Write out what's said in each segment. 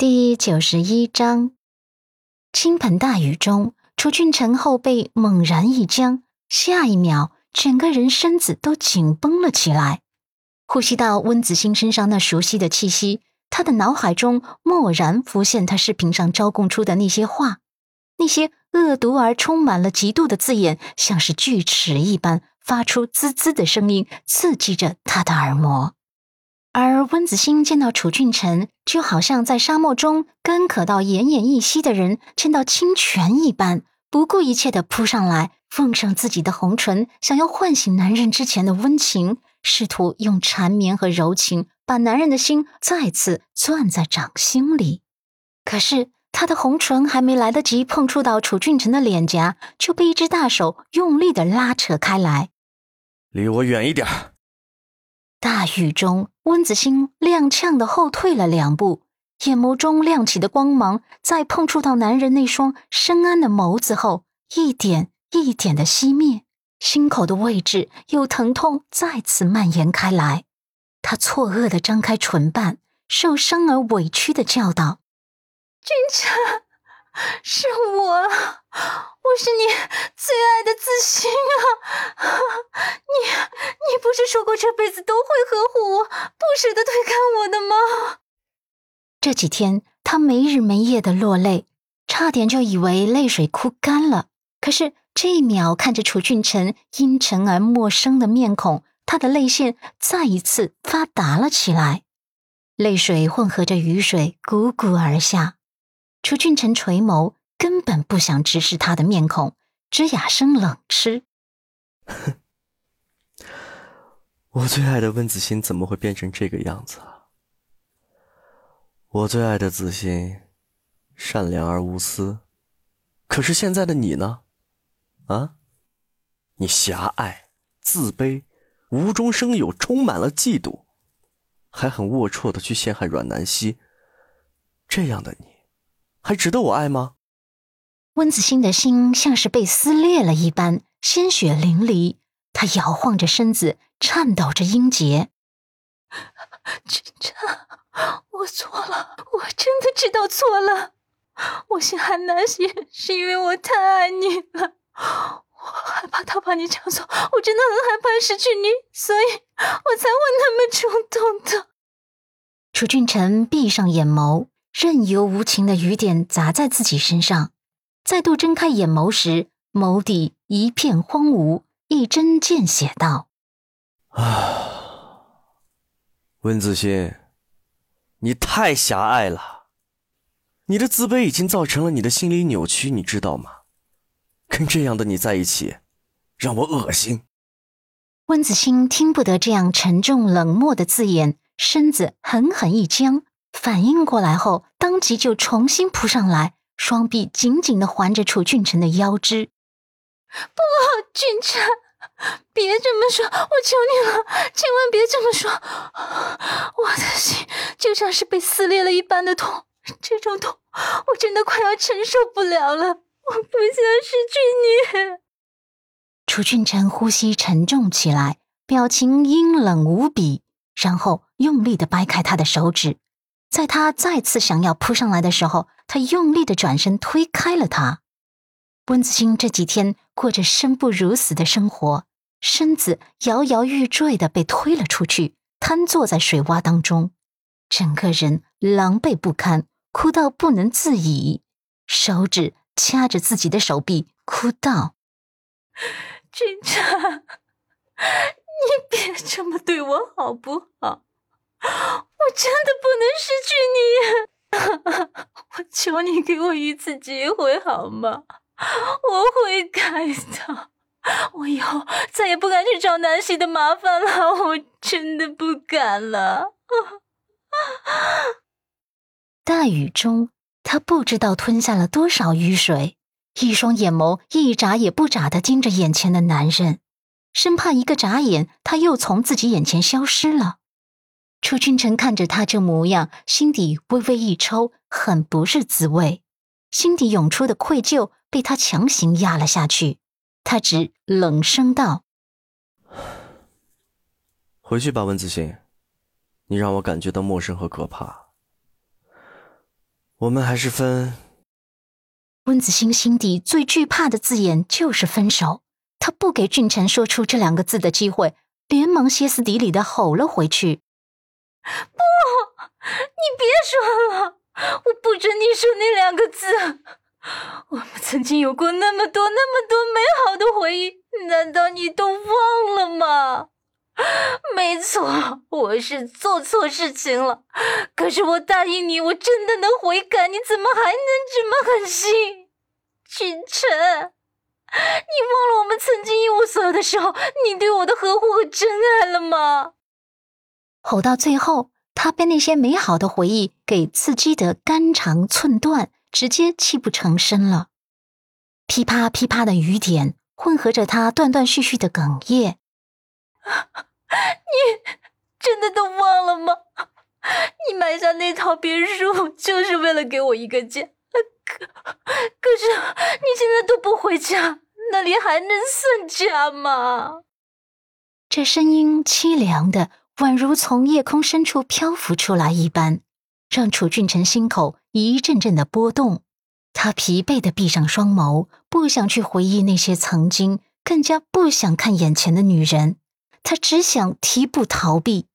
第九十一章，倾盆大雨中，楚俊臣后背猛然一僵，下一秒，整个人身子都紧绷了起来。呼吸到温子欣身上那熟悉的气息，他的脑海中蓦然浮现他视频上招供出的那些话，那些恶毒而充满了嫉妒的字眼，像是锯齿一般，发出滋滋的声音，刺激着他的耳膜。而温子欣见到楚俊辰，就好像在沙漠中干渴到奄奄一息的人见到清泉一般，不顾一切的扑上来，奉上自己的红唇，想要唤醒男人之前的温情，试图用缠绵和柔情把男人的心再次攥在掌心里。可是他的红唇还没来得及碰触到楚俊辰的脸颊，就被一只大手用力的拉扯开来，离我远一点。大雨中，温子欣踉跄的后退了两步，眼眸中亮起的光芒，在碰触到男人那双深谙的眸子后，一点一点的熄灭。心口的位置有疼痛再次蔓延开来，他错愕的张开唇瓣，受伤而委屈的叫道：“君臣。”是我，我是你最爱的子欣啊！你，你不是说过这辈子都会呵护我，不舍得推开我的吗？这几天他没日没夜的落泪，差点就以为泪水哭干了。可是这一秒看着楚俊辰阴沉而陌生的面孔，他的泪腺再一次发达了起来，泪水混合着雨水汩汩而下。楚俊辰垂眸，根本不想直视他的面孔，只哑声冷嗤：“哼，我最爱的温子欣怎么会变成这个样子啊？我最爱的子欣，善良而无私，可是现在的你呢？啊，你狭隘、自卑、无中生有，充满了嫉妒，还很龌龊的去陷害阮南希，这样的你。”还值得我爱吗？温子欣的心像是被撕裂了一般，鲜血淋漓。他摇晃着身子，颤抖着音节：“ 君臣，我错了，我真的知道错了。我陷害南希是因为我太爱你了，我害怕他把你抢走，我真的很害怕失去你，所以我才会那么冲动的。”楚俊辰闭上眼眸。任由无情的雨点砸在自己身上，再度睁开眼眸时，眸底一片荒芜，一针见血道：“啊，温子欣，你太狭隘了，你的自卑已经造成了你的心理扭曲，你知道吗？跟这样的你在一起，让我恶心。”温子欣听不得这样沉重冷漠的字眼，身子狠狠一僵。反应过来后，当即就重新扑上来，双臂紧紧的环着楚俊辰的腰肢。不，俊辰，别这么说，我求你了，千万别这么说。我的心就像是被撕裂了一般的痛，这种痛我真的快要承受不了了。我不想失去你。楚俊辰呼吸沉重起来，表情阴冷无比，然后用力的掰开他的手指。在他再次想要扑上来的时候，他用力的转身推开了他。温子欣这几天过着生不如死的生活，身子摇摇欲坠的被推了出去，瘫坐在水洼当中，整个人狼狈不堪，哭到不能自已，手指掐着自己的手臂，哭道：“君辰，你别这么对我好不好？”我真的不能失去你，我求你给我一次机会好吗？我会改的，我以后再也不敢去找南希的麻烦了，我真的不敢了。大雨中，他不知道吞下了多少雨水，一双眼眸一眨也不眨的盯着眼前的男人，生怕一个眨眼，他又从自己眼前消失了。楚君臣看着他这模样，心底微微一抽，很不是滋味。心底涌出的愧疚被他强行压了下去。他只冷声道：“回去吧，温子欣，你让我感觉到陌生和可怕。我们还是分。温子欣心底最惧怕的字眼就是分手，他不给俊辰说出这两个字的机会，连忙歇斯底里的吼了回去：“不，你别说了，我不准你说那两个字。我们曾经有过那么多、那么多美好的回忆，难道你都忘了吗？”没错，我是做错事情了。可是我答应你，我真的能悔改。你怎么还能这么狠心，君臣？你忘了我们曾经一无所有的时候，你对我的呵护和真爱了吗？吼到最后，他被那些美好的回忆给刺激得肝肠寸断，直接泣不成声了。噼啪噼啪的雨点混合着他断断续续的哽咽。你真的都忘了吗？你买下那套别墅就是为了给我一个家，可可是你现在都不回家，那里还能算家吗？这声音凄凉的，宛如从夜空深处漂浮出来一般，让楚俊辰心口一阵阵的波动。他疲惫的闭上双眸，不想去回忆那些曾经，更加不想看眼前的女人。他只想提步逃避。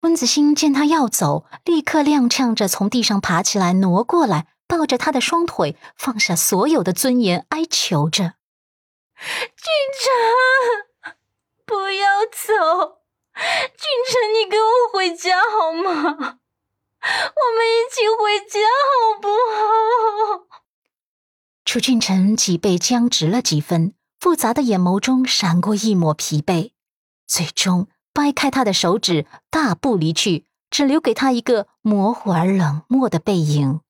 温子欣见他要走，立刻踉跄着从地上爬起来，挪过来，抱着他的双腿，放下所有的尊严，哀求着：“ 俊臣，不要走！君臣，你跟我回家好吗？我们一起回家好不好？”楚俊臣脊背僵直了几分，复杂的眼眸中闪过一抹疲惫。最终掰开他的手指，大步离去，只留给他一个模糊而冷漠的背影。